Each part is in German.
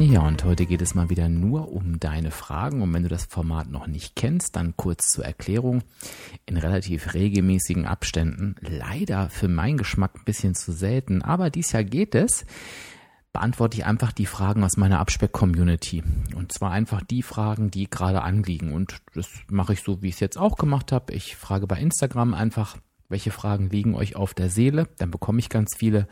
Ja, und heute geht es mal wieder nur um deine Fragen. Und wenn du das Format noch nicht kennst, dann kurz zur Erklärung. In relativ regelmäßigen Abständen, leider für meinen Geschmack ein bisschen zu selten, aber dies Jahr geht es, beantworte ich einfach die Fragen aus meiner Abspeck-Community. Und zwar einfach die Fragen, die gerade anliegen. Und das mache ich so, wie ich es jetzt auch gemacht habe. Ich frage bei Instagram einfach, welche Fragen liegen euch auf der Seele. Dann bekomme ich ganz viele.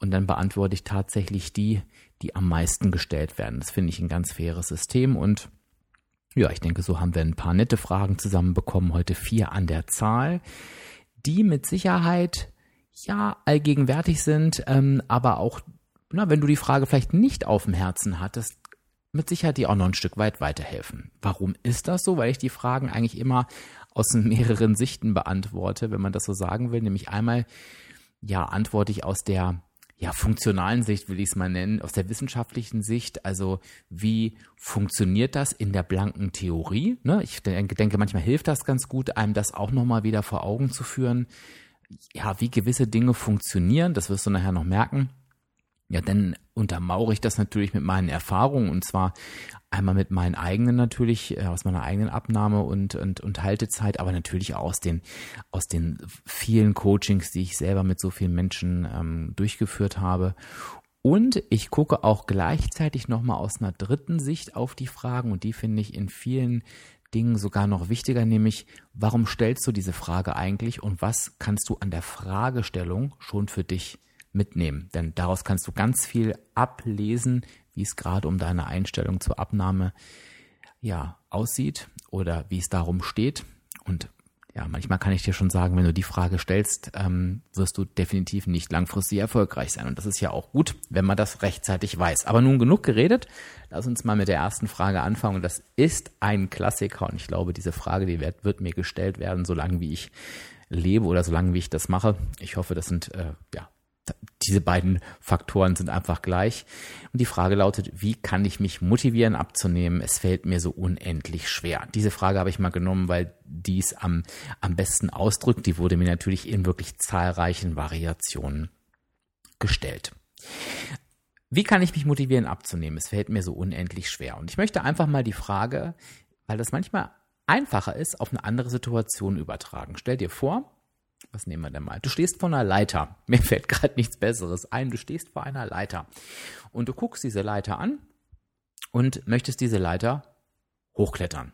Und dann beantworte ich tatsächlich die, die am meisten gestellt werden. Das finde ich ein ganz faires System und ja, ich denke, so haben wir ein paar nette Fragen zusammenbekommen, heute vier an der Zahl, die mit Sicherheit ja allgegenwärtig sind, ähm, aber auch, na, wenn du die Frage vielleicht nicht auf dem Herzen hattest, mit Sicherheit die auch noch ein Stück weit weiterhelfen. Warum ist das so? Weil ich die Fragen eigentlich immer aus mehreren Sichten beantworte, wenn man das so sagen will. Nämlich einmal, ja, antworte ich aus der ja, funktionalen Sicht will ich es mal nennen, aus der wissenschaftlichen Sicht, also wie funktioniert das in der blanken Theorie? Ne? Ich denke, manchmal hilft das ganz gut, einem das auch nochmal wieder vor Augen zu führen. Ja, wie gewisse Dinge funktionieren, das wirst du nachher noch merken. Ja, dann untermauere ich das natürlich mit meinen Erfahrungen und zwar einmal mit meinen eigenen natürlich, äh, aus meiner eigenen Abnahme und, und, und Haltezeit, aber natürlich auch aus den, aus den vielen Coachings, die ich selber mit so vielen Menschen ähm, durchgeführt habe. Und ich gucke auch gleichzeitig nochmal aus einer dritten Sicht auf die Fragen und die finde ich in vielen Dingen sogar noch wichtiger, nämlich warum stellst du diese Frage eigentlich und was kannst du an der Fragestellung schon für dich mitnehmen. Denn daraus kannst du ganz viel ablesen, wie es gerade um deine Einstellung zur Abnahme ja aussieht oder wie es darum steht. Und ja, manchmal kann ich dir schon sagen, wenn du die Frage stellst, ähm, wirst du definitiv nicht langfristig erfolgreich sein. Und das ist ja auch gut, wenn man das rechtzeitig weiß. Aber nun genug geredet. Lass uns mal mit der ersten Frage anfangen. Und das ist ein Klassiker. Und ich glaube, diese Frage, die wird, wird mir gestellt werden, solange wie ich lebe oder solange wie ich das mache. Ich hoffe, das sind äh, ja diese beiden Faktoren sind einfach gleich. Und die Frage lautet, wie kann ich mich motivieren abzunehmen? Es fällt mir so unendlich schwer. Diese Frage habe ich mal genommen, weil dies am, am besten ausdrückt. Die wurde mir natürlich in wirklich zahlreichen Variationen gestellt. Wie kann ich mich motivieren abzunehmen? Es fällt mir so unendlich schwer. Und ich möchte einfach mal die Frage, weil das manchmal einfacher ist, auf eine andere Situation übertragen. Stell dir vor, was nehmen wir denn mal? Du stehst vor einer Leiter. Mir fällt gerade nichts Besseres ein. Du stehst vor einer Leiter und du guckst diese Leiter an und möchtest diese Leiter hochklettern.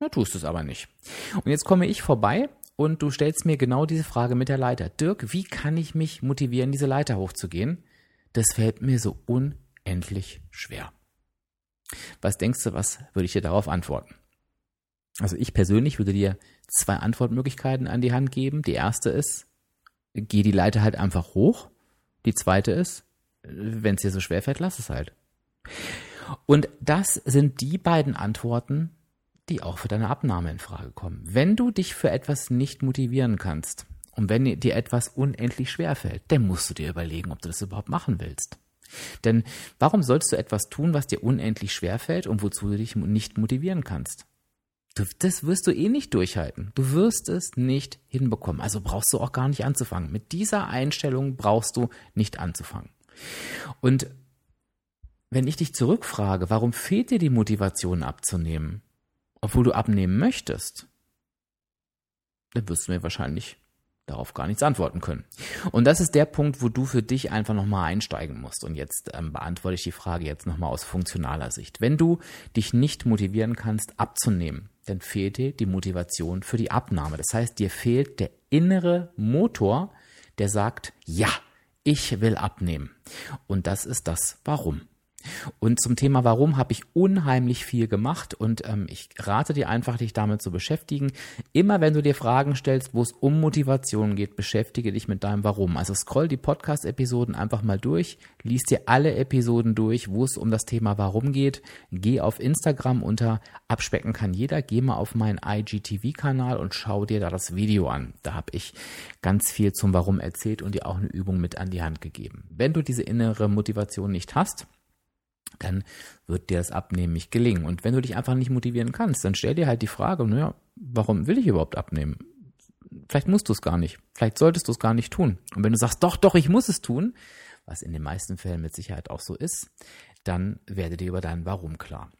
Na, tust es aber nicht. Und jetzt komme ich vorbei und du stellst mir genau diese Frage mit der Leiter. Dirk, wie kann ich mich motivieren, diese Leiter hochzugehen? Das fällt mir so unendlich schwer. Was denkst du, was würde ich dir darauf antworten? Also ich persönlich würde dir zwei Antwortmöglichkeiten an die Hand geben. Die erste ist, geh die Leiter halt einfach hoch. Die zweite ist, wenn es dir so schwer fällt, lass es halt. Und das sind die beiden Antworten, die auch für deine Abnahme in Frage kommen. Wenn du dich für etwas nicht motivieren kannst und wenn dir etwas unendlich schwer fällt, dann musst du dir überlegen, ob du das überhaupt machen willst. Denn warum sollst du etwas tun, was dir unendlich schwer fällt und wozu du dich nicht motivieren kannst? Du, das wirst du eh nicht durchhalten. Du wirst es nicht hinbekommen. Also brauchst du auch gar nicht anzufangen. Mit dieser Einstellung brauchst du nicht anzufangen. Und wenn ich dich zurückfrage, warum fehlt dir die Motivation abzunehmen, obwohl du abnehmen möchtest, dann wirst du mir wahrscheinlich darauf gar nichts antworten können. Und das ist der Punkt, wo du für dich einfach nochmal einsteigen musst. Und jetzt ähm, beantworte ich die Frage jetzt nochmal aus funktionaler Sicht. Wenn du dich nicht motivieren kannst, abzunehmen, dann fehlt dir die Motivation für die Abnahme. Das heißt, dir fehlt der innere Motor, der sagt, ja, ich will abnehmen. Und das ist das Warum. Und zum Thema Warum habe ich unheimlich viel gemacht und ähm, ich rate dir einfach, dich damit zu beschäftigen. Immer wenn du dir Fragen stellst, wo es um Motivation geht, beschäftige dich mit deinem Warum. Also scroll die Podcast-Episoden einfach mal durch, lies dir alle Episoden durch, wo es um das Thema Warum geht. Geh auf Instagram unter Abspecken kann jeder, geh mal auf meinen IGTV-Kanal und schau dir da das Video an. Da habe ich ganz viel zum Warum erzählt und dir auch eine Übung mit an die Hand gegeben. Wenn du diese innere Motivation nicht hast, dann wird dir das Abnehmen nicht gelingen. Und wenn du dich einfach nicht motivieren kannst, dann stell dir halt die Frage, naja, warum will ich überhaupt abnehmen? Vielleicht musst du es gar nicht. Vielleicht solltest du es gar nicht tun. Und wenn du sagst, doch, doch, ich muss es tun, was in den meisten Fällen mit Sicherheit auch so ist, dann werde dir über dein Warum klar.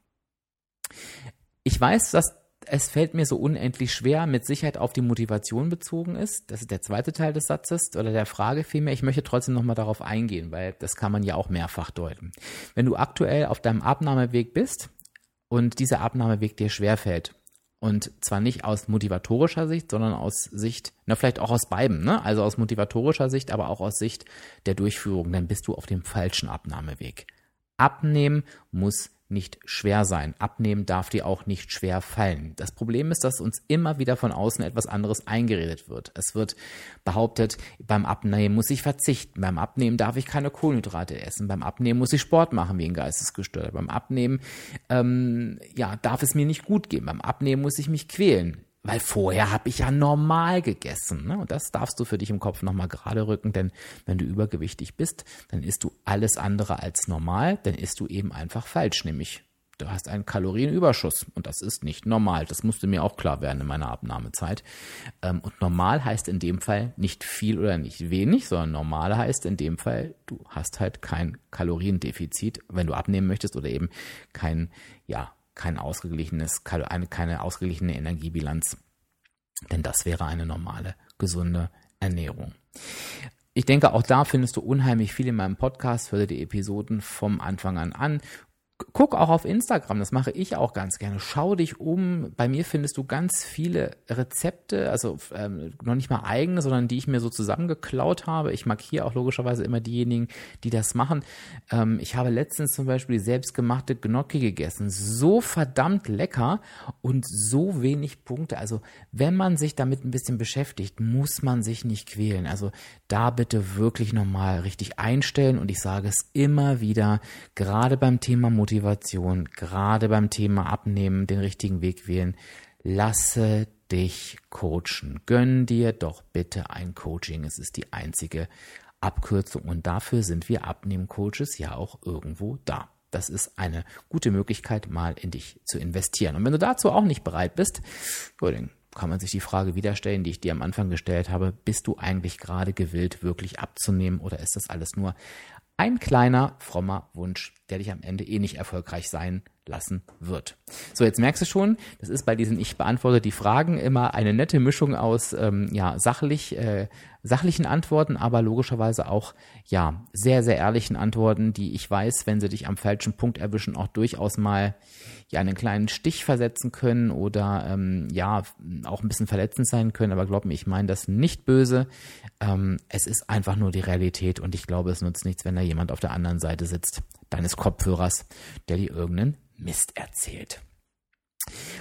Ich weiß, dass es fällt mir so unendlich schwer, mit Sicherheit auf die Motivation bezogen ist. Das ist der zweite Teil des Satzes oder der Frage vielmehr. Ich möchte trotzdem nochmal darauf eingehen, weil das kann man ja auch mehrfach deuten. Wenn du aktuell auf deinem Abnahmeweg bist und dieser Abnahmeweg dir schwerfällt, und zwar nicht aus motivatorischer Sicht, sondern aus Sicht, na vielleicht auch aus beiden, ne? Also aus motivatorischer Sicht, aber auch aus Sicht der Durchführung, dann bist du auf dem falschen Abnahmeweg. Abnehmen muss nicht schwer sein. Abnehmen darf dir auch nicht schwer fallen. Das Problem ist, dass uns immer wieder von außen etwas anderes eingeredet wird. Es wird behauptet, beim Abnehmen muss ich verzichten. Beim Abnehmen darf ich keine Kohlenhydrate essen. Beim Abnehmen muss ich Sport machen wie ein Geistesgestörter. Beim Abnehmen ähm, ja, darf es mir nicht gut gehen. Beim Abnehmen muss ich mich quälen. Weil vorher habe ich ja normal gegessen. Ne? Und das darfst du für dich im Kopf nochmal gerade rücken, denn wenn du übergewichtig bist, dann isst du alles andere als normal, dann isst du eben einfach falsch, nämlich du hast einen Kalorienüberschuss und das ist nicht normal. Das musste mir auch klar werden in meiner Abnahmezeit. Ähm, und normal heißt in dem Fall nicht viel oder nicht wenig, sondern normal heißt in dem Fall, du hast halt kein Kaloriendefizit, wenn du abnehmen möchtest oder eben kein, ja, kein ausgeglichenes, keine, ausgeglichene Energiebilanz. Denn das wäre eine normale, gesunde Ernährung. Ich denke, auch da findest du unheimlich viel in meinem Podcast. Hör dir die Episoden vom Anfang an an guck auch auf Instagram, das mache ich auch ganz gerne. Schau dich um. Bei mir findest du ganz viele Rezepte, also ähm, noch nicht mal eigene, sondern die ich mir so zusammengeklaut habe. Ich markiere auch logischerweise immer diejenigen, die das machen. Ähm, ich habe letztens zum Beispiel die selbstgemachte Gnocchi gegessen. So verdammt lecker und so wenig Punkte. Also wenn man sich damit ein bisschen beschäftigt, muss man sich nicht quälen. Also da bitte wirklich nochmal richtig einstellen und ich sage es immer wieder, gerade beim Thema Motivation, Motivation, gerade beim Thema Abnehmen, den richtigen Weg wählen. Lasse dich coachen. Gönn dir doch bitte ein Coaching. Es ist die einzige Abkürzung und dafür sind wir Abnehmen-Coaches ja auch irgendwo da. Das ist eine gute Möglichkeit, mal in dich zu investieren. Und wenn du dazu auch nicht bereit bist, dann kann man sich die Frage wieder stellen, die ich dir am Anfang gestellt habe. Bist du eigentlich gerade gewillt, wirklich abzunehmen oder ist das alles nur ein kleiner, frommer Wunsch, der dich am Ende eh nicht erfolgreich sein lassen wird. So, jetzt merkst du schon, das ist bei diesen Ich beantworte die Fragen immer eine nette Mischung aus ähm, ja, sachlich, äh, sachlichen Antworten, aber logischerweise auch ja sehr, sehr ehrlichen Antworten, die ich weiß, wenn sie dich am falschen Punkt erwischen, auch durchaus mal ja einen kleinen Stich versetzen können oder ähm, ja auch ein bisschen verletzend sein können. Aber glaub mir, ich meine das nicht böse. Ähm, es ist einfach nur die Realität und ich glaube, es nutzt nichts, wenn da jemand auf der anderen Seite sitzt deines Kopfhörers, der dir irgendeinen Mist erzählt.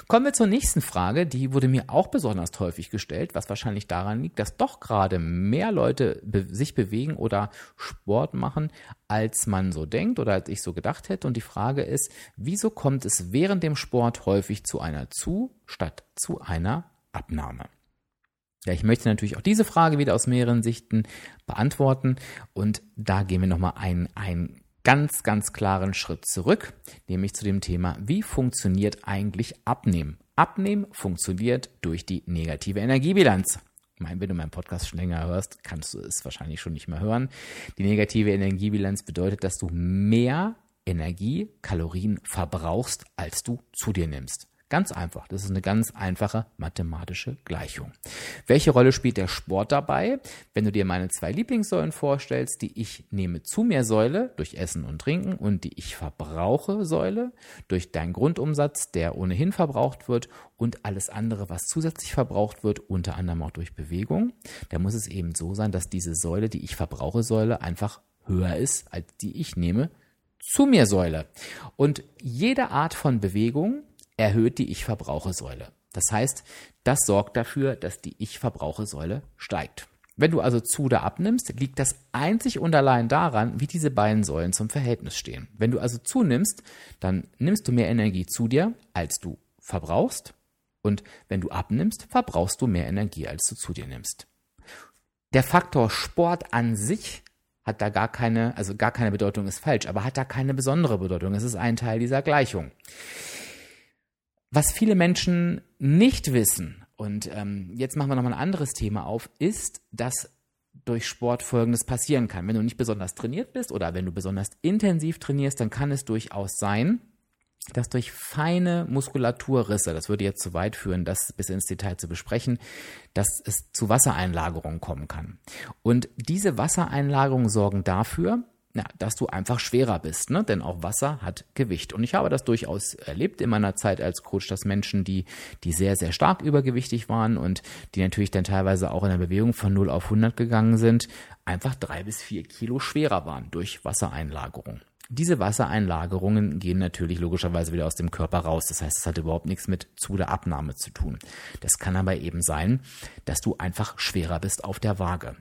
Kommen wir zur nächsten Frage, die wurde mir auch besonders häufig gestellt, was wahrscheinlich daran liegt, dass doch gerade mehr Leute sich bewegen oder Sport machen, als man so denkt oder als ich so gedacht hätte. Und die Frage ist, wieso kommt es während dem Sport häufig zu einer Zu- statt zu einer Abnahme? Ja, ich möchte natürlich auch diese Frage wieder aus mehreren Sichten beantworten und da gehen wir nochmal ein, ein ganz, ganz klaren Schritt zurück, nämlich zu dem Thema, wie funktioniert eigentlich Abnehmen? Abnehmen funktioniert durch die negative Energiebilanz. Ich meine, wenn du meinen Podcast schon länger hörst, kannst du es wahrscheinlich schon nicht mehr hören. Die negative Energiebilanz bedeutet, dass du mehr Energie, Kalorien verbrauchst, als du zu dir nimmst. Ganz einfach. Das ist eine ganz einfache mathematische Gleichung. Welche Rolle spielt der Sport dabei? Wenn du dir meine zwei Lieblingssäulen vorstellst, die ich nehme zu mir Säule durch Essen und Trinken und die ich verbrauche Säule durch deinen Grundumsatz, der ohnehin verbraucht wird und alles andere, was zusätzlich verbraucht wird, unter anderem auch durch Bewegung, da muss es eben so sein, dass diese Säule, die ich verbrauche Säule, einfach höher ist als die ich nehme Ich-Zu-Mir-Säule. Und jede Art von Bewegung erhöht die Ich-Verbrauche-Säule. Das heißt, das sorgt dafür, dass die Ich-Verbrauche-Säule steigt. Wenn du also zu oder abnimmst, liegt das einzig und allein daran, wie diese beiden Säulen zum Verhältnis stehen. Wenn du also zunimmst, dann nimmst du mehr Energie zu dir, als du verbrauchst. Und wenn du abnimmst, verbrauchst du mehr Energie, als du zu dir nimmst. Der Faktor Sport an sich hat da gar keine, also gar keine Bedeutung ist falsch, aber hat da keine besondere Bedeutung. Es ist ein Teil dieser Gleichung. Was viele Menschen nicht wissen, und ähm, jetzt machen wir nochmal ein anderes Thema auf, ist, dass durch Sport Folgendes passieren kann. Wenn du nicht besonders trainiert bist oder wenn du besonders intensiv trainierst, dann kann es durchaus sein, dass durch feine Muskulaturrisse, das würde jetzt zu weit führen, das bis ins Detail zu besprechen, dass es zu Wassereinlagerungen kommen kann. Und diese Wassereinlagerungen sorgen dafür, ja, dass du einfach schwerer bist, ne? denn auch Wasser hat Gewicht. Und ich habe das durchaus erlebt in meiner Zeit als Coach, dass Menschen, die, die sehr, sehr stark übergewichtig waren und die natürlich dann teilweise auch in der Bewegung von 0 auf 100 gegangen sind, einfach drei bis vier Kilo schwerer waren durch Wassereinlagerung. Diese Wassereinlagerungen gehen natürlich logischerweise wieder aus dem Körper raus. Das heißt, es hat überhaupt nichts mit Zu- oder Abnahme zu tun. Das kann aber eben sein, dass du einfach schwerer bist auf der Waage.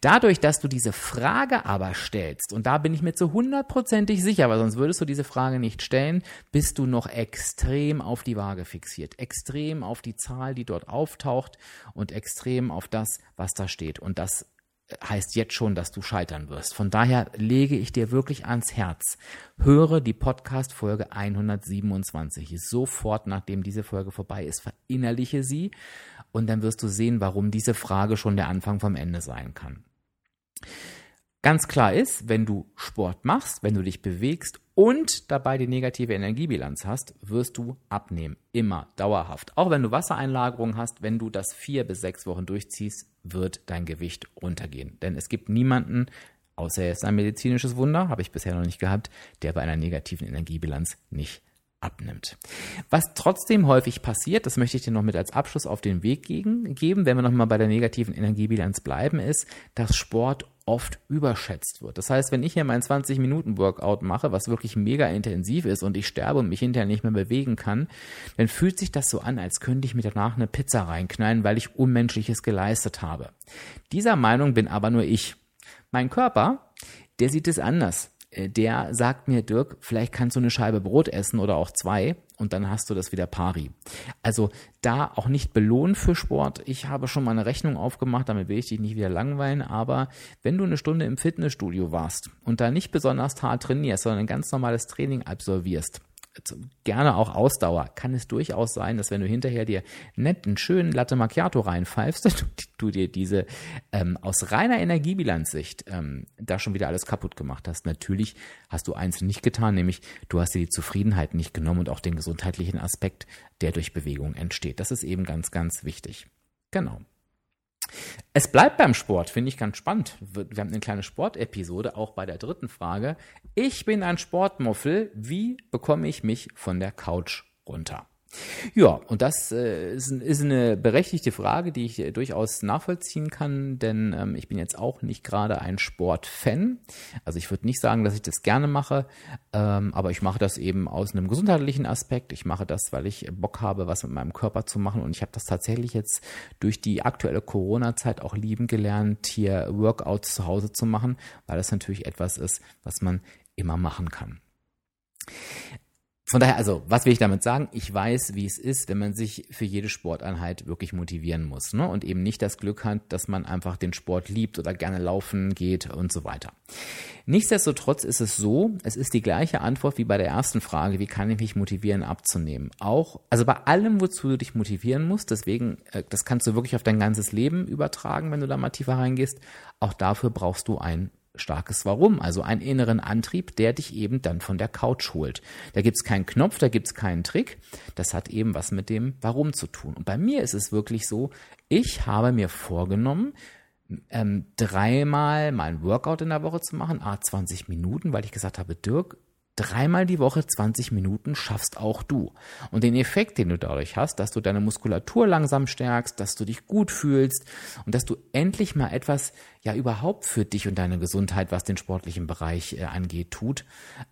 Dadurch, dass du diese Frage aber stellst, und da bin ich mir zu hundertprozentig sicher, weil sonst würdest du diese Frage nicht stellen, bist du noch extrem auf die Waage fixiert. Extrem auf die Zahl, die dort auftaucht und extrem auf das, was da steht. Und das heißt jetzt schon, dass du scheitern wirst. Von daher lege ich dir wirklich ans Herz. Höre die Podcast-Folge 127 sofort, nachdem diese Folge vorbei ist. Verinnerliche sie und dann wirst du sehen, warum diese Frage schon der Anfang vom Ende sein kann. Ganz klar ist, wenn du Sport machst, wenn du dich bewegst und dabei die negative Energiebilanz hast, wirst du abnehmen. Immer, dauerhaft. Auch wenn du Wassereinlagerung hast, wenn du das vier bis sechs Wochen durchziehst, wird dein Gewicht runtergehen. Denn es gibt niemanden, außer er ist ein medizinisches Wunder, habe ich bisher noch nicht gehabt, der bei einer negativen Energiebilanz nicht abnimmt. Was trotzdem häufig passiert, das möchte ich dir noch mit als Abschluss auf den Weg geben, wenn wir nochmal bei der negativen Energiebilanz bleiben, ist, dass Sport oft überschätzt wird. Das heißt, wenn ich hier mein 20-Minuten-Workout mache, was wirklich mega intensiv ist und ich sterbe und mich hinterher nicht mehr bewegen kann, dann fühlt sich das so an, als könnte ich mir danach eine Pizza reinknallen, weil ich Unmenschliches geleistet habe. Dieser Meinung bin aber nur ich. Mein Körper, der sieht es anders. Äh, der sagt mir, Dirk, vielleicht kannst du eine Scheibe Brot essen oder auch zwei und dann hast du das wieder pari. Also da auch nicht belohnen für Sport. Ich habe schon mal eine Rechnung aufgemacht, damit will ich dich nicht wieder langweilen, aber wenn du eine Stunde im Fitnessstudio warst und da nicht besonders hart trainierst, sondern ein ganz normales Training absolvierst, gerne auch Ausdauer, kann es durchaus sein, dass wenn du hinterher dir nett einen schönen Latte Macchiato reinpfeifst, du, du dir diese ähm, aus reiner Energiebilanzsicht ähm, da schon wieder alles kaputt gemacht hast. Natürlich hast du eins nicht getan, nämlich du hast dir die Zufriedenheit nicht genommen und auch den gesundheitlichen Aspekt, der durch Bewegung entsteht. Das ist eben ganz, ganz wichtig. Genau. Es bleibt beim Sport, finde ich ganz spannend. Wir haben eine kleine Sportepisode, auch bei der dritten Frage. Ich bin ein Sportmuffel. Wie bekomme ich mich von der Couch runter? Ja, und das äh, ist, ist, eine berechtigte Frage, die ich äh, durchaus nachvollziehen kann, denn ähm, ich bin jetzt auch nicht gerade ein Sportfan. Also ich würde nicht sagen, dass ich das gerne mache, ähm, aber ich mache das eben aus einem gesundheitlichen Aspekt. Ich mache das, weil ich Bock habe, was mit meinem Körper zu machen und ich habe das tatsächlich jetzt durch die aktuelle Corona-Zeit auch lieben gelernt, hier Workouts zu Hause zu machen, weil das natürlich etwas ist, was man immer machen kann. Von daher, also, was will ich damit sagen? Ich weiß, wie es ist, wenn man sich für jede Sporteinheit wirklich motivieren muss ne? und eben nicht das Glück hat, dass man einfach den Sport liebt oder gerne laufen geht und so weiter. Nichtsdestotrotz ist es so, es ist die gleiche Antwort wie bei der ersten Frage, wie kann ich mich motivieren abzunehmen? Auch, also bei allem, wozu du dich motivieren musst, deswegen, äh, das kannst du wirklich auf dein ganzes Leben übertragen, wenn du da mal tiefer reingehst, auch dafür brauchst du ein starkes Warum, also einen inneren Antrieb, der dich eben dann von der Couch holt. Da gibt's keinen Knopf, da gibt's keinen Trick. Das hat eben was mit dem Warum zu tun. Und bei mir ist es wirklich so, ich habe mir vorgenommen, ähm, dreimal mal ein Workout in der Woche zu machen, a 20 Minuten, weil ich gesagt habe, Dirk, Dreimal die Woche 20 Minuten schaffst auch du. Und den Effekt, den du dadurch hast, dass du deine Muskulatur langsam stärkst, dass du dich gut fühlst und dass du endlich mal etwas ja überhaupt für dich und deine Gesundheit, was den sportlichen Bereich äh, angeht, tut,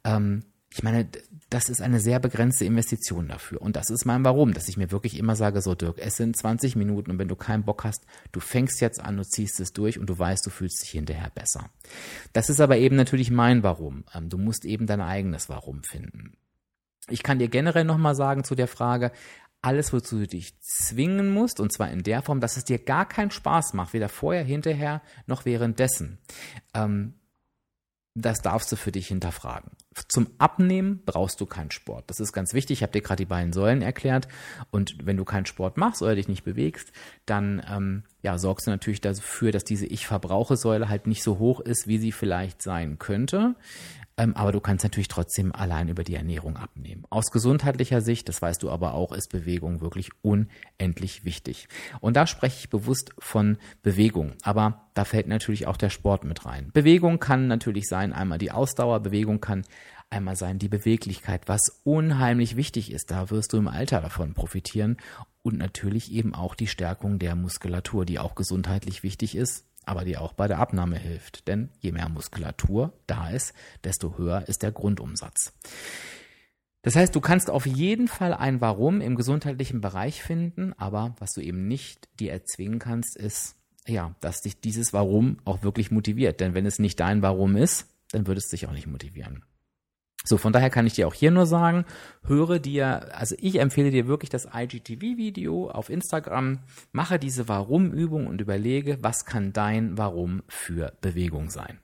ähm, ich meine, das ist eine sehr begrenzte Investition dafür. Und das ist mein Warum, dass ich mir wirklich immer sage, so Dirk, es sind 20 Minuten und wenn du keinen Bock hast, du fängst jetzt an, du ziehst es durch und du weißt, du fühlst dich hinterher besser. Das ist aber eben natürlich mein Warum. Ähm, du musst eben dein eigenes Warum finden. Ich kann dir generell nochmal sagen zu der Frage, alles, wozu du dich zwingen musst, und zwar in der Form, dass es dir gar keinen Spaß macht, weder vorher, hinterher noch währenddessen. Ähm, das darfst du für dich hinterfragen. Zum Abnehmen brauchst du keinen Sport. Das ist ganz wichtig. Ich habe dir gerade die beiden Säulen erklärt. Und wenn du keinen Sport machst oder dich nicht bewegst, dann ähm, ja, sorgst du natürlich dafür, dass diese Ich-Verbrauche-Säule halt nicht so hoch ist, wie sie vielleicht sein könnte. Ähm, aber du kannst natürlich trotzdem allein über die Ernährung abnehmen. Aus gesundheitlicher Sicht, das weißt du aber auch, ist Bewegung wirklich unendlich wichtig. Und da spreche ich bewusst von Bewegung. Aber da fällt natürlich auch der Sport mit rein. Bewegung kann natürlich sein, einmal die Ausdauer, Bewegung kann einmal sein die Beweglichkeit, was unheimlich wichtig ist. Da wirst du im Alter davon profitieren. Und natürlich eben auch die Stärkung der Muskulatur, die auch gesundheitlich wichtig ist aber die auch bei der Abnahme hilft. Denn je mehr Muskulatur da ist, desto höher ist der Grundumsatz. Das heißt, du kannst auf jeden Fall ein Warum im gesundheitlichen Bereich finden, aber was du eben nicht dir erzwingen kannst, ist, ja, dass dich dieses Warum auch wirklich motiviert. Denn wenn es nicht dein Warum ist, dann würde es dich auch nicht motivieren. So, von daher kann ich dir auch hier nur sagen, höre dir, also ich empfehle dir wirklich das IGTV-Video auf Instagram, mache diese Warum-Übung und überlege, was kann dein Warum für Bewegung sein.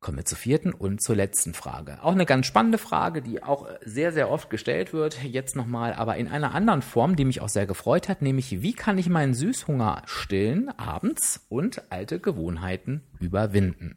Kommen wir zur vierten und zur letzten Frage. Auch eine ganz spannende Frage, die auch sehr, sehr oft gestellt wird. Jetzt nochmal, aber in einer anderen Form, die mich auch sehr gefreut hat, nämlich wie kann ich meinen Süßhunger stillen abends und alte Gewohnheiten überwinden?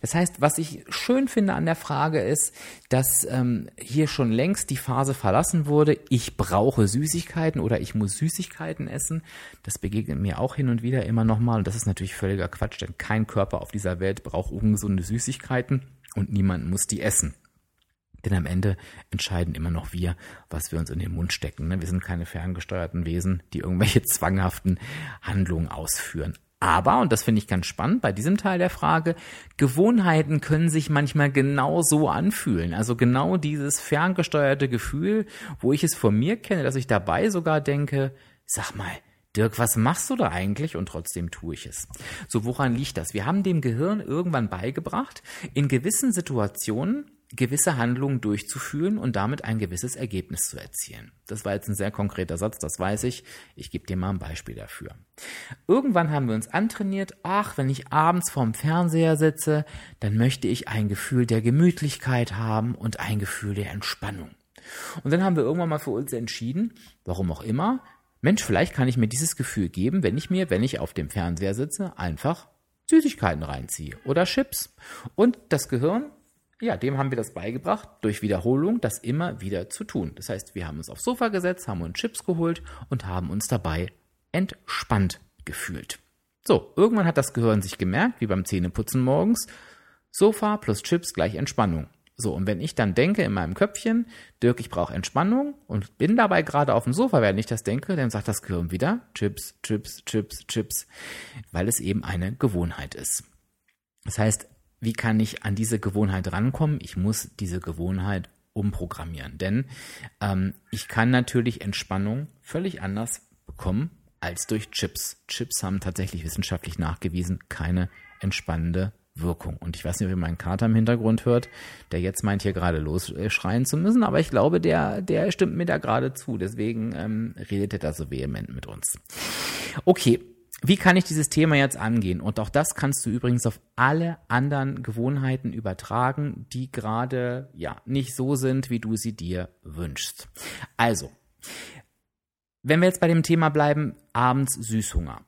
Das heißt, was ich schön finde an der Frage ist, dass ähm, hier schon längst die Phase verlassen wurde, ich brauche Süßigkeiten oder ich muss Süßigkeiten essen. Das begegnet mir auch hin und wieder immer nochmal und das ist natürlich völliger Quatsch, denn kein Körper auf dieser Welt braucht ungesunde Süßigkeiten und niemand muss die essen. Denn am Ende entscheiden immer noch wir, was wir uns in den Mund stecken. Ne? Wir sind keine ferngesteuerten Wesen, die irgendwelche zwanghaften Handlungen ausführen. Aber, und das finde ich ganz spannend bei diesem Teil der Frage, Gewohnheiten können sich manchmal genau so anfühlen. Also genau dieses ferngesteuerte Gefühl, wo ich es von mir kenne, dass ich dabei sogar denke, sag mal, Dirk, was machst du da eigentlich? Und trotzdem tue ich es. So, woran liegt das? Wir haben dem Gehirn irgendwann beigebracht, in gewissen Situationen gewisse Handlungen durchzuführen und damit ein gewisses Ergebnis zu erzielen. Das war jetzt ein sehr konkreter Satz, das weiß ich. Ich gebe dir mal ein Beispiel dafür. Irgendwann haben wir uns antrainiert, ach, wenn ich abends vorm Fernseher sitze, dann möchte ich ein Gefühl der Gemütlichkeit haben und ein Gefühl der Entspannung. Und dann haben wir irgendwann mal für uns entschieden, warum auch immer, Mensch, vielleicht kann ich mir dieses Gefühl geben, wenn ich mir, wenn ich auf dem Fernseher sitze, einfach Süßigkeiten reinziehe oder Chips. Und das Gehirn ja, dem haben wir das beigebracht, durch Wiederholung das immer wieder zu tun. Das heißt, wir haben uns aufs Sofa gesetzt, haben uns Chips geholt und haben uns dabei entspannt gefühlt. So, irgendwann hat das Gehirn sich gemerkt, wie beim Zähneputzen morgens, Sofa plus Chips gleich Entspannung. So, und wenn ich dann denke in meinem Köpfchen, Dirk, ich brauche Entspannung und bin dabei gerade auf dem Sofa, während ich das denke, dann sagt das Gehirn wieder Chips, Chips, Chips, Chips, weil es eben eine Gewohnheit ist. Das heißt, wie kann ich an diese Gewohnheit rankommen? Ich muss diese Gewohnheit umprogrammieren. Denn ähm, ich kann natürlich Entspannung völlig anders bekommen als durch Chips. Chips haben tatsächlich wissenschaftlich nachgewiesen keine entspannende Wirkung. Und ich weiß nicht, ob ihr meinen Kater im Hintergrund hört, der jetzt meint, hier gerade losschreien zu müssen, aber ich glaube, der, der stimmt mir da gerade zu. Deswegen ähm, redet er da so vehement mit uns. Okay, wie kann ich dieses Thema jetzt angehen? Und auch das kannst du übrigens auf alle anderen Gewohnheiten übertragen, die gerade ja nicht so sind, wie du sie dir wünschst. Also, wenn wir jetzt bei dem Thema bleiben, abends Süßhunger,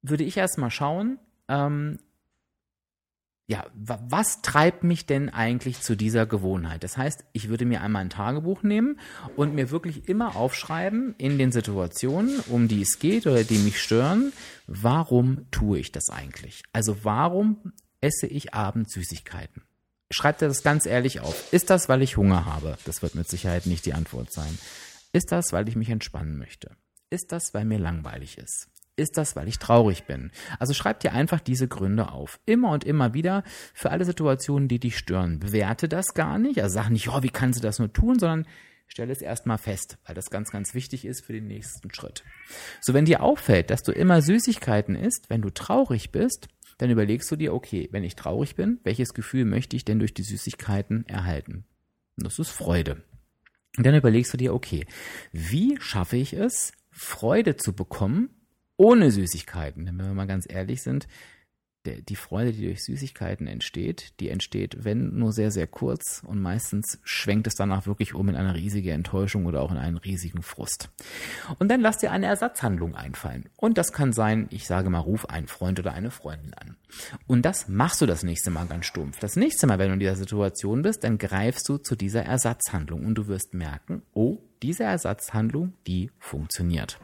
würde ich erstmal schauen, ähm, ja, was treibt mich denn eigentlich zu dieser Gewohnheit? Das heißt, ich würde mir einmal ein Tagebuch nehmen und mir wirklich immer aufschreiben in den Situationen, um die es geht oder die mich stören, warum tue ich das eigentlich? Also warum esse ich abends Süßigkeiten? schreib dir das ganz ehrlich auf. Ist das, weil ich Hunger habe? Das wird mit Sicherheit nicht die Antwort sein. Ist das, weil ich mich entspannen möchte? Ist das, weil mir langweilig ist? Ist das, weil ich traurig bin? Also schreib dir einfach diese Gründe auf. Immer und immer wieder für alle Situationen, die dich stören. Bewerte das gar nicht. Also sag nicht, oh, wie kannst du das nur tun, sondern stelle es erstmal fest, weil das ganz, ganz wichtig ist für den nächsten Schritt. So, wenn dir auffällt, dass du immer Süßigkeiten isst, wenn du traurig bist, dann überlegst du dir, okay, wenn ich traurig bin, welches Gefühl möchte ich denn durch die Süßigkeiten erhalten? Und das ist Freude. Und dann überlegst du dir, okay, wie schaffe ich es, Freude zu bekommen, ohne Süßigkeiten? Denn wenn wir mal ganz ehrlich sind, die Freude, die durch Süßigkeiten entsteht, die entsteht, wenn nur sehr, sehr kurz und meistens schwenkt es danach wirklich um in eine riesige Enttäuschung oder auch in einen riesigen Frust. Und dann lass dir eine Ersatzhandlung einfallen. Und das kann sein, ich sage mal, ruf einen Freund oder eine Freundin an. Und das machst du das nächste Mal ganz stumpf. Das nächste Mal, wenn du in dieser Situation bist, dann greifst du zu dieser Ersatzhandlung und du wirst merken, oh, diese Ersatzhandlung, die funktioniert.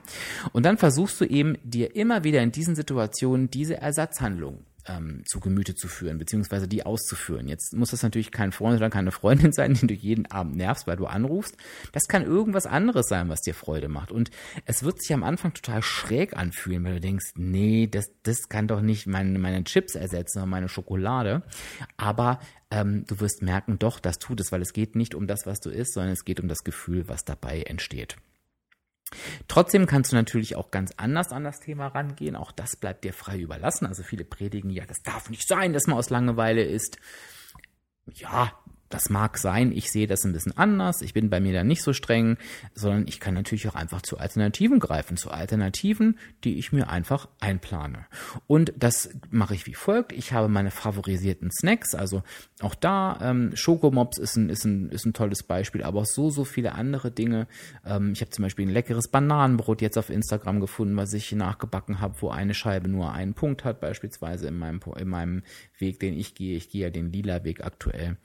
Und dann versuchst du eben dir immer wieder in diesen Situationen diese Ersatzhandlung ähm, zu Gemüte zu führen, beziehungsweise die auszuführen. Jetzt muss das natürlich kein Freund oder keine Freundin sein, den du jeden Abend nervst, weil du anrufst. Das kann irgendwas anderes sein, was dir Freude macht. Und es wird sich am Anfang total schräg anfühlen, weil du denkst, nee, das, das kann doch nicht meine, meine Chips ersetzen oder meine Schokolade. Aber ähm, du wirst merken, doch, das tut es, weil es geht nicht um das, was du isst, sondern es geht um das Gefühl, was dabei entsteht. Trotzdem kannst du natürlich auch ganz anders an das Thema rangehen. Auch das bleibt dir frei überlassen. Also viele predigen, ja, das darf nicht sein, dass man aus Langeweile isst. Ja, das mag sein, ich sehe das ein bisschen anders, ich bin bei mir da nicht so streng, sondern ich kann natürlich auch einfach zu Alternativen greifen, zu Alternativen, die ich mir einfach einplane. Und das mache ich wie folgt. Ich habe meine favorisierten Snacks, also auch da, ähm, Schokomops ist ein, ist, ein, ist ein tolles Beispiel, aber auch so, so viele andere Dinge. Ähm, ich habe zum Beispiel ein leckeres Bananenbrot jetzt auf Instagram gefunden, was ich nachgebacken habe, wo eine Scheibe nur einen Punkt hat, beispielsweise in meinem, in meinem Weg, den ich gehe. Ich gehe ja den lila Weg aktuell.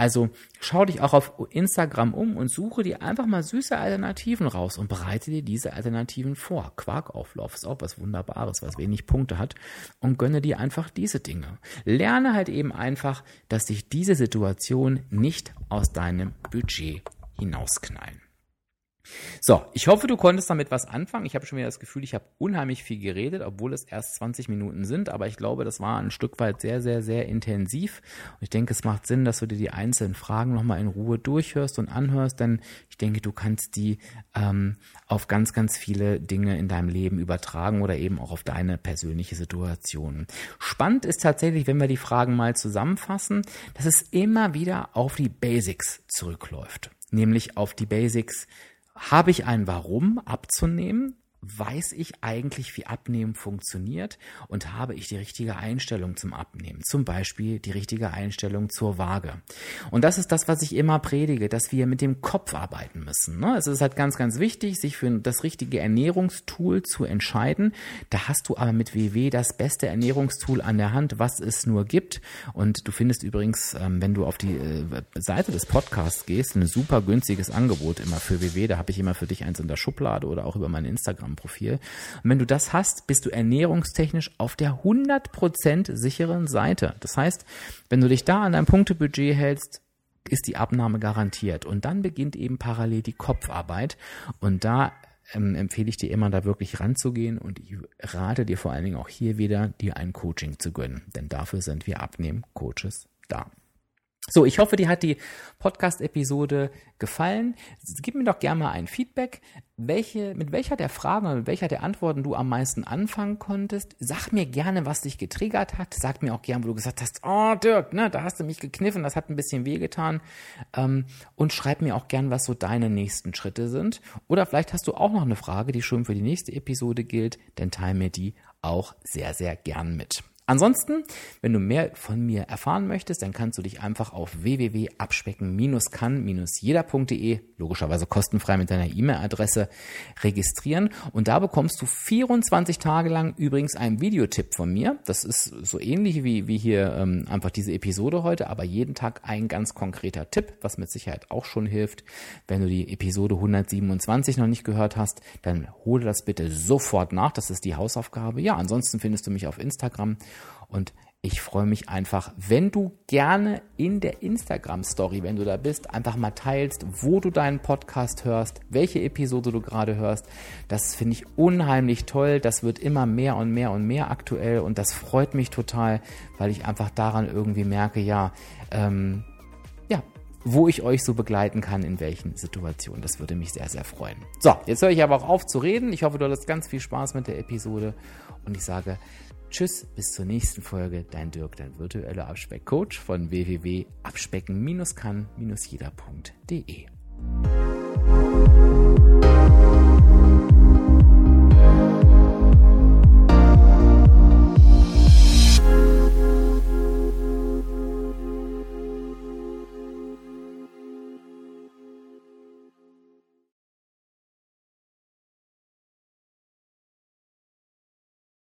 Also schau dich auch auf Instagram um und suche dir einfach mal süße Alternativen raus und bereite dir diese Alternativen vor. Quarkauflauf ist auch was Wunderbares, was wenig Punkte hat und gönne dir einfach diese Dinge. Lerne halt eben einfach, dass sich diese Situation nicht aus deinem Budget hinausknallen. So, ich hoffe, du konntest damit was anfangen. Ich habe schon wieder das Gefühl, ich habe unheimlich viel geredet, obwohl es erst 20 Minuten sind, aber ich glaube, das war ein Stück weit sehr, sehr, sehr intensiv. Und ich denke, es macht Sinn, dass du dir die einzelnen Fragen nochmal in Ruhe durchhörst und anhörst, denn ich denke, du kannst die ähm, auf ganz, ganz viele Dinge in deinem Leben übertragen oder eben auch auf deine persönliche Situation. Spannend ist tatsächlich, wenn wir die Fragen mal zusammenfassen, dass es immer wieder auf die Basics zurückläuft. Nämlich auf die Basics, habe ich ein Warum abzunehmen? Weiß ich eigentlich, wie Abnehmen funktioniert und habe ich die richtige Einstellung zum Abnehmen. Zum Beispiel die richtige Einstellung zur Waage. Und das ist das, was ich immer predige, dass wir mit dem Kopf arbeiten müssen. Ne? Es ist halt ganz, ganz wichtig, sich für das richtige Ernährungstool zu entscheiden. Da hast du aber mit WW das beste Ernährungstool an der Hand, was es nur gibt. Und du findest übrigens, ähm, wenn du auf die äh, Seite des Podcasts gehst, ein super günstiges Angebot immer für WW. Da habe ich immer für dich eins in der Schublade oder auch über mein Instagram Instagram-Profil. Und wenn du das hast, bist du ernährungstechnisch auf der 100% sicheren Seite. Das heißt, wenn du dich da an dein Punktebudget hältst, ist die Abnahme garantiert. Und dann beginnt eben parallel die Kopfarbeit. Und da ähm, empfehle ich dir immer, da wirklich ranzugehen. Und ich rate dir vor allen Dingen auch hier wieder, dir ein Coaching zu gönnen. Denn dafür sind wir Abnehmen-Coaches da. So, ich hoffe, dir hat die Podcast-Episode gefallen. Gib mir doch gerne mal ein Feedback, welche, mit welcher der Fragen oder mit welcher der Antworten du am meisten anfangen konntest. Sag mir gerne, was dich getriggert hat. Sag mir auch gerne, wo du gesagt hast, oh Dirk, ne, da hast du mich gekniffen, das hat ein bisschen wehgetan. Ähm, und schreib mir auch gerne, was so deine nächsten Schritte sind. Oder vielleicht hast du auch noch eine Frage, die schon für die nächste Episode gilt, dann teile mir die auch sehr, sehr gern mit. Ansonsten, wenn du mehr von mir erfahren möchtest, dann kannst du dich einfach auf www.abspecken-kann-jeder.de, logischerweise kostenfrei mit deiner E-Mail-Adresse, registrieren. Und da bekommst du 24 Tage lang übrigens einen Videotipp von mir. Das ist so ähnlich wie, wie hier ähm, einfach diese Episode heute, aber jeden Tag ein ganz konkreter Tipp, was mit Sicherheit auch schon hilft. Wenn du die Episode 127 noch nicht gehört hast, dann hole das bitte sofort nach. Das ist die Hausaufgabe. Ja, ansonsten findest du mich auf Instagram und ich freue mich einfach, wenn du gerne in der Instagram-Story, wenn du da bist, einfach mal teilst, wo du deinen Podcast hörst, welche Episode du gerade hörst. Das finde ich unheimlich toll. Das wird immer mehr und mehr und mehr aktuell und das freut mich total, weil ich einfach daran irgendwie merke, ja, ähm, ja, wo ich euch so begleiten kann, in welchen Situationen. Das würde mich sehr, sehr freuen. So, jetzt höre ich aber auch auf zu reden. Ich hoffe, du hattest ganz viel Spaß mit der Episode und ich sage Tschüss, bis zur nächsten Folge. Dein Dirk, dein virtueller Abspeckcoach von www.abspecken-kann-jeder.de.